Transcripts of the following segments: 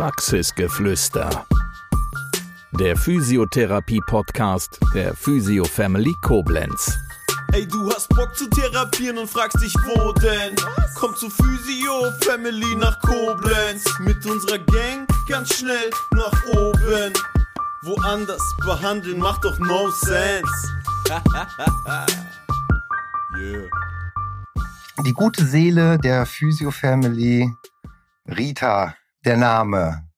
Praxisgeflüster. Der Physiotherapie-Podcast der Physio Family Koblenz. Ey, du hast Bock zu therapieren und fragst dich, wo denn? Komm zu Physio Family nach Koblenz. Mit unserer Gang ganz schnell nach oben. Woanders behandeln macht doch no sense. yeah. Die gute Seele der Physio Family, Rita, der Name.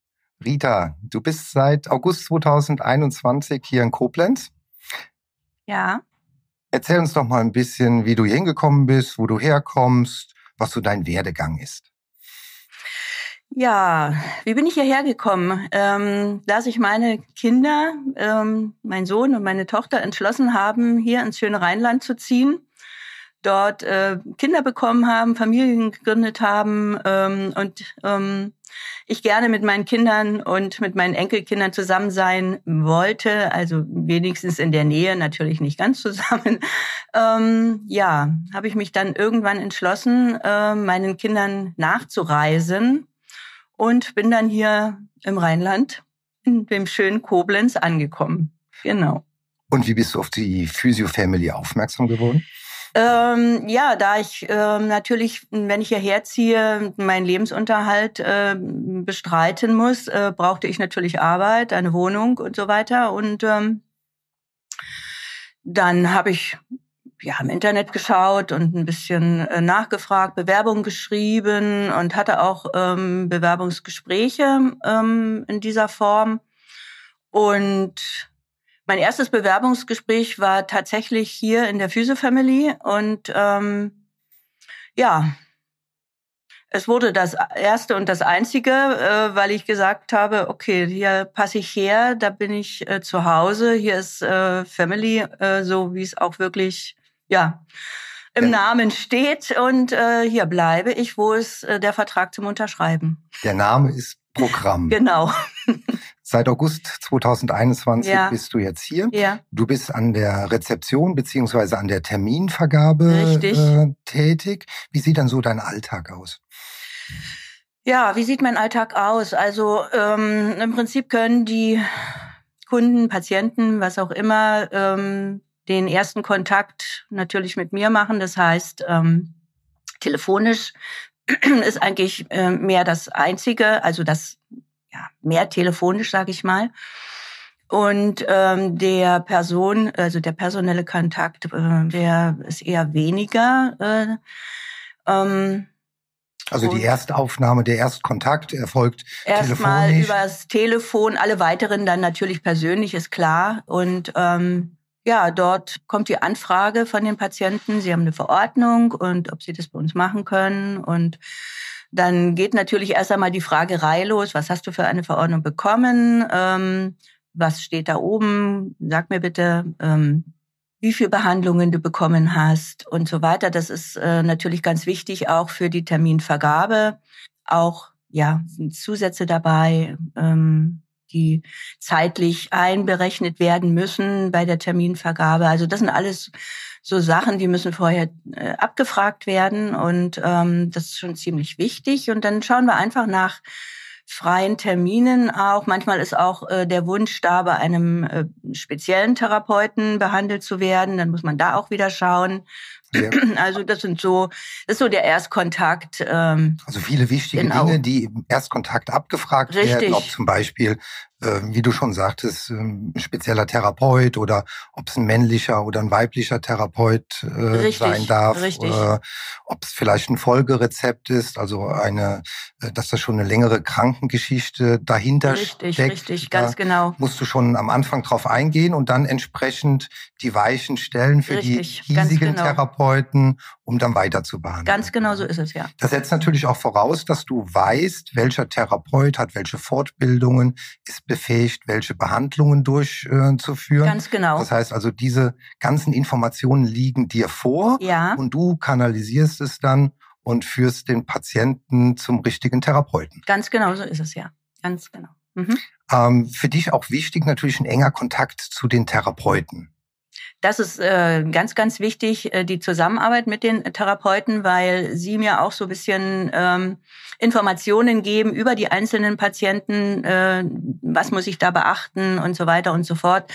Rita, du bist seit August 2021 hier in Koblenz. Ja. Erzähl uns doch mal ein bisschen, wie du hier hingekommen bist, wo du herkommst, was so dein Werdegang ist. Ja, wie bin ich hierher gekommen? Ähm, da sich meine Kinder, ähm, mein Sohn und meine Tochter entschlossen haben, hier ins schöne Rheinland zu ziehen, dort äh, Kinder bekommen haben, Familien gegründet haben ähm, und ähm, ich gerne mit meinen Kindern und mit meinen Enkelkindern zusammen sein wollte, also wenigstens in der Nähe, natürlich nicht ganz zusammen. Ähm, ja, habe ich mich dann irgendwann entschlossen, äh, meinen Kindern nachzureisen und bin dann hier im Rheinland in dem schönen Koblenz angekommen. Genau. Und wie bist du auf die Physio Family aufmerksam geworden? Ähm, ja, da ich ähm, natürlich, wenn ich hierher ziehe, meinen Lebensunterhalt äh, bestreiten muss, äh, brauchte ich natürlich Arbeit, eine Wohnung und so weiter. Und ähm, dann habe ich ja im Internet geschaut und ein bisschen äh, nachgefragt, Bewerbungen geschrieben und hatte auch ähm, Bewerbungsgespräche ähm, in dieser Form. Und mein erstes Bewerbungsgespräch war tatsächlich hier in der Physio Family und ähm, ja, es wurde das erste und das einzige, äh, weil ich gesagt habe, okay, hier passe ich her, da bin ich äh, zu Hause, hier ist äh, Family, äh, so wie es auch wirklich, ja, im der, Namen steht und äh, hier bleibe ich, wo ist äh, der Vertrag zum Unterschreiben. Der Name ist Programm. Genau. Seit August 2021 ja. bist du jetzt hier. Ja. Du bist an der Rezeption beziehungsweise an der Terminvergabe äh, tätig. Wie sieht dann so dein Alltag aus? Ja, wie sieht mein Alltag aus? Also ähm, im Prinzip können die Kunden, Patienten, was auch immer, ähm, den ersten Kontakt natürlich mit mir machen. Das heißt, ähm, telefonisch ist eigentlich äh, mehr das Einzige, also das ja, mehr telefonisch, sage ich mal. Und ähm, der Person, also der personelle Kontakt, äh, der ist eher weniger. Äh, ähm, also die Erstaufnahme, der Erstkontakt erfolgt Erstmal übers Telefon, alle weiteren dann natürlich persönlich, ist klar. Und ähm, ja, dort kommt die Anfrage von den Patienten, sie haben eine Verordnung und ob sie das bei uns machen können. Und dann geht natürlich erst einmal die Fragerei los, was hast du für eine Verordnung bekommen? Ähm, was steht da oben? Sag mir bitte, ähm, wie viel Behandlungen du bekommen hast und so weiter. Das ist äh, natürlich ganz wichtig auch für die Terminvergabe. Auch ja sind Zusätze dabei, ähm, die zeitlich einberechnet werden müssen bei der Terminvergabe. Also das sind alles so Sachen, die müssen vorher äh, abgefragt werden und ähm, das ist schon ziemlich wichtig. Und dann schauen wir einfach nach freien Terminen auch. Manchmal ist auch äh, der Wunsch da, bei einem äh, speziellen Therapeuten behandelt zu werden. Dann muss man da auch wieder schauen. Ja. Also das sind so, das ist so der Erstkontakt. Ähm, also viele wichtige genau. Dinge, die im Erstkontakt abgefragt Richtig. werden, ob zum Beispiel ähm, wie du schon sagtest, ähm, ein spezieller Therapeut oder ob es ein männlicher oder ein weiblicher Therapeut äh, richtig, sein darf, richtig. Äh, ob es vielleicht ein Folgerezept ist, also eine, äh, dass da schon eine längere Krankengeschichte dahinter richtig, steckt. Richtig, ganz genau. Musst du schon am Anfang drauf eingehen und dann entsprechend die Weichen stellen für die hiesigen genau. Therapeuten, um dann weiter zu behandeln. Ganz genau so ist es, ja. Das setzt natürlich auch voraus, dass du weißt, welcher Therapeut hat welche Fortbildungen, ist befähigt, welche Behandlungen durchzuführen. Ganz genau. Das heißt also, diese ganzen Informationen liegen dir vor ja. und du kanalisierst es dann und führst den Patienten zum richtigen Therapeuten. Ganz genau, so ist es ja. Ganz genau. Mhm. Ähm, für dich auch wichtig natürlich ein enger Kontakt zu den Therapeuten. Das ist äh, ganz, ganz wichtig, äh, die Zusammenarbeit mit den Therapeuten, weil sie mir auch so ein bisschen ähm, Informationen geben über die einzelnen Patienten, äh, was muss ich da beachten und so weiter und so fort.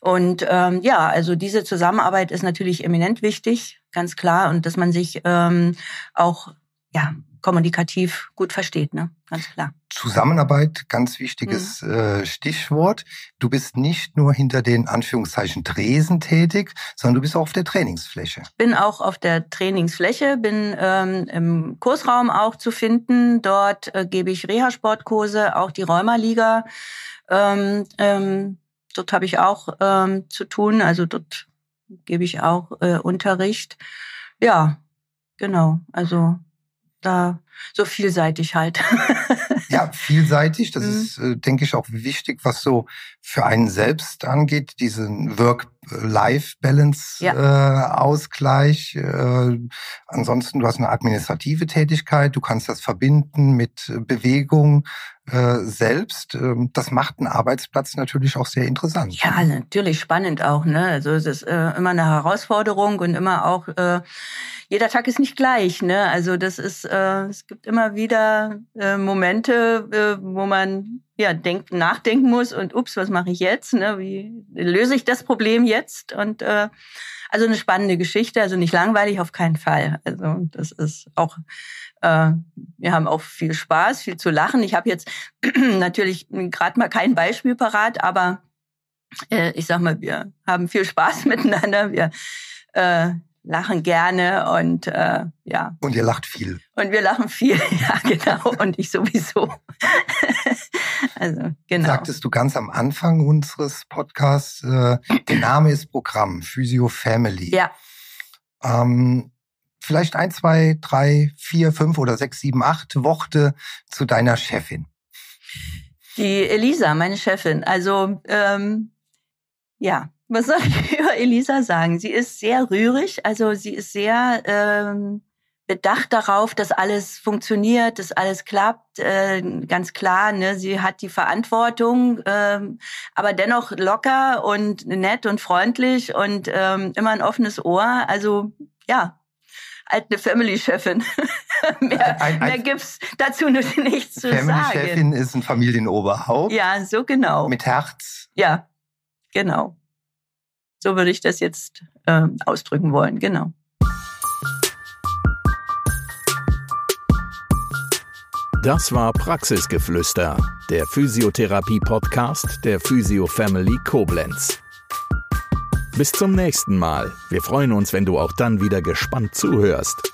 Und ähm, ja, also diese Zusammenarbeit ist natürlich eminent wichtig, ganz klar, und dass man sich ähm, auch ja kommunikativ gut versteht, ne? Ganz klar. Zusammenarbeit, ganz wichtiges mhm. äh, Stichwort. Du bist nicht nur hinter den Anführungszeichen Tresen tätig, sondern du bist auch auf der Trainingsfläche. Bin auch auf der Trainingsfläche, bin ähm, im Kursraum auch zu finden. Dort äh, gebe ich Reha-Sportkurse, auch die Rheumaliga. Ähm, ähm, dort habe ich auch ähm, zu tun. Also dort gebe ich auch äh, Unterricht. Ja, genau. Also da so vielseitig halt. ja, vielseitig. Das mhm. ist, äh, denke ich, auch wichtig, was so für einen selbst angeht, diesen Work-Life-Balance-Ausgleich. Ja. Äh, äh, ansonsten, du hast eine administrative Tätigkeit, du kannst das verbinden mit Bewegung, äh, selbst. Ähm, das macht einen Arbeitsplatz natürlich auch sehr interessant. Ja, natürlich spannend auch. Ne? Also es ist äh, immer eine Herausforderung und immer auch äh, jeder Tag ist nicht gleich. Ne? Also das ist äh, es gibt immer wieder äh, Momente, äh, wo man ja denkt, nachdenken muss und ups, was mache ich jetzt? Ne? Wie löse ich das Problem jetzt? Und äh, also eine spannende Geschichte, also nicht langweilig auf keinen Fall. Also das ist auch äh, wir haben auch viel Spaß, viel zu lachen. Ich habe jetzt natürlich gerade mal kein Beispiel parat, aber äh, ich sag mal, wir haben viel Spaß miteinander. Wir äh, lachen gerne und äh, ja. Und ihr lacht viel. Und wir lachen viel, ja genau. Und ich sowieso. also genau. Sagtest du ganz am Anfang unseres Podcasts, äh, der Name ist Programm, Physio Family. Ja. Ähm, vielleicht ein, zwei, drei, vier, fünf oder sechs, sieben, acht Worte zu deiner Chefin. Die Elisa, meine Chefin. Also ähm, ja, was soll ich über Elisa sagen? Sie ist sehr rührig, also sie ist sehr ähm, bedacht darauf, dass alles funktioniert, dass alles klappt, äh, ganz klar. Ne? Sie hat die Verantwortung, ähm, aber dennoch locker und nett und freundlich und ähm, immer ein offenes Ohr. Also ja, alte Family-Chefin. mehr, ein, ein, mehr gibt's dazu nichts zu Family sagen. Family-Chefin ist ein Familienoberhaupt. Ja, so genau. Mit Herz. Ja, genau. So würde ich das jetzt äh, ausdrücken wollen, genau. Das war Praxisgeflüster, der Physiotherapie-Podcast der Physio Family Koblenz. Bis zum nächsten Mal. Wir freuen uns, wenn du auch dann wieder gespannt zuhörst.